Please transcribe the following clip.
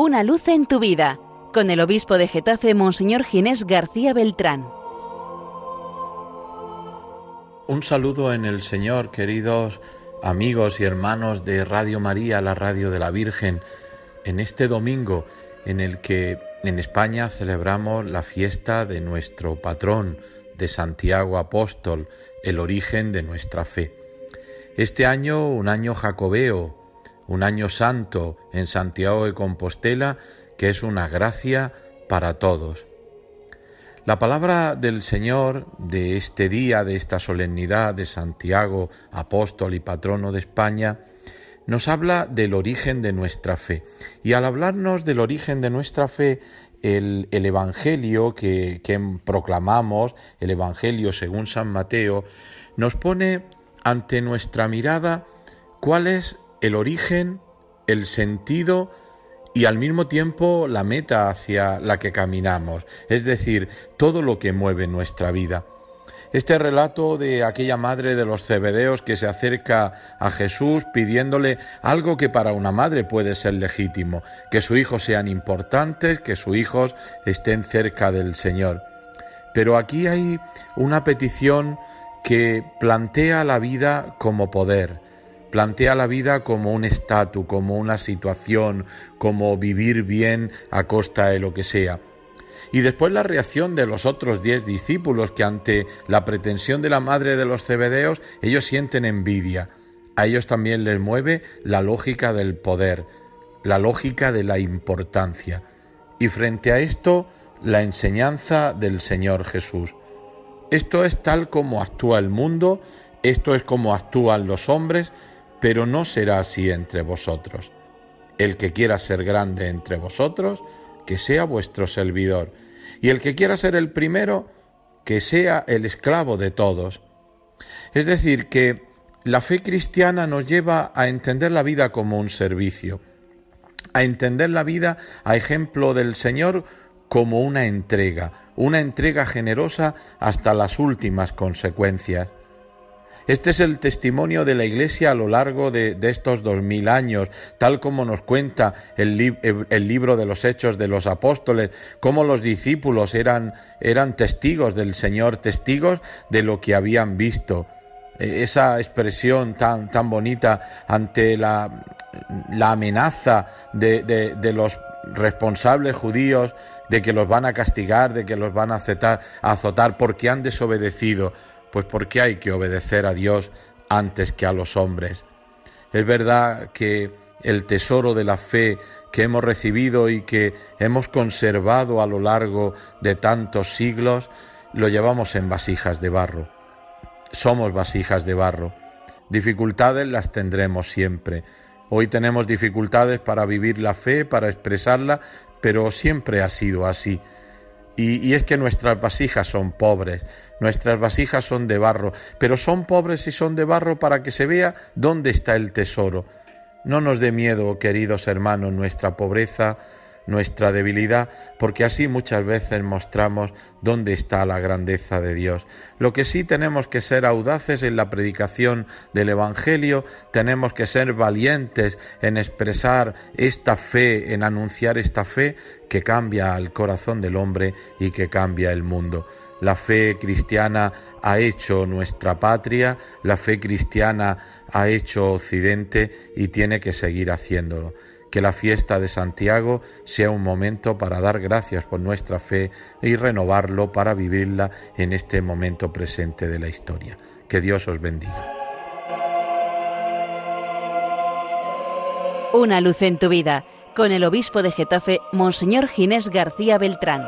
Una luz en tu vida, con el obispo de Getafe, Monseñor Ginés García Beltrán. Un saludo en el Señor, queridos amigos y hermanos de Radio María, la radio de la Virgen, en este domingo en el que en España celebramos la fiesta de nuestro patrón, de Santiago Apóstol, el origen de nuestra fe. Este año, un año jacobeo, un año santo en Santiago de Compostela, que es una gracia para todos. La palabra del Señor de este día, de esta solemnidad de Santiago, apóstol y patrono de España, nos habla del origen de nuestra fe. Y al hablarnos del origen de nuestra fe, el, Evangelio que, que proclamamos, el Evangelio según San Mateo, nos pone ante nuestra mirada cuál es el origen, el sentido y al mismo tiempo la meta hacia la que caminamos, es decir, todo lo que mueve nuestra vida. Este relato de aquella madre de los cebedeos que se acerca a Jesús pidiéndole algo que para una madre puede ser legítimo, que sus hijos sean importantes, que sus hijos estén cerca del Señor. Pero aquí hay una petición que plantea la vida como poder, plantea la vida como un estatus, como una situación, como vivir bien a costa de lo que sea. Y después la reacción de los otros diez discípulos que ante la pretensión de la madre de los cebedeos ellos sienten envidia. A ellos también les mueve la lógica del poder, la lógica de la importancia. Y frente a esto, la enseñanza del Señor Jesús. Esto es tal como actúa el mundo, esto es como actúan los hombres, pero no será así entre vosotros. El que quiera ser grande entre vosotros, que sea vuestro servidor, y el que quiera ser el primero, que sea el esclavo de todos. Es decir, que la fe cristiana nos lleva a entender la vida como un servicio, a entender la vida a ejemplo del Señor como una entrega, una entrega generosa hasta las últimas consecuencias. Este es el testimonio de la Iglesia a lo largo de, estos dos mil años, tal como nos cuenta el, libro de los Hechos de los Apóstoles, cómo los discípulos eran, eran testigos del Señor, testigos de lo que habían visto. E, esa expresión tan, tan bonita ante la, la amenaza de, de los responsables judíos de que los van a castigar, de que los van a azotar, a azotar porque han desobedecido. Pues porque hay que obedecer a Dios antes que a los hombres. Es verdad que el tesoro de la fe que hemos recibido y que hemos conservado a lo largo de tantos siglos, lo llevamos en vasijas de barro. Somos vasijas de barro. Dificultades las tendremos siempre. Hoy tenemos dificultades para vivir la fe, para expresarla, pero siempre ha sido así. Y, es que nuestras vasijas son pobres, nuestras vasijas son de barro, pero son pobres y son de barro para que se vea dónde está el tesoro. No nos dé miedo, queridos hermanos, nuestra pobreza, nuestra debilidad, porque así muchas veces mostramos dónde está la grandeza de Dios. Lo que sí tenemos que ser audaces en la predicación del Evangelio, tenemos que ser valientes en expresar esta fe, en anunciar esta fe que cambia al corazón del hombre y que cambia el mundo. La fe cristiana ha hecho nuestra patria, la fe cristiana ha hecho Occidente y tiene que seguir haciéndolo que la fiesta de Santiago sea un momento para dar gracias por nuestra fe y renovarlo para vivirla en este momento presente de la historia. Que Dios os bendiga. Una luz en tu vida con el obispo de Getafe, Monseñor Ginés García Beltrán.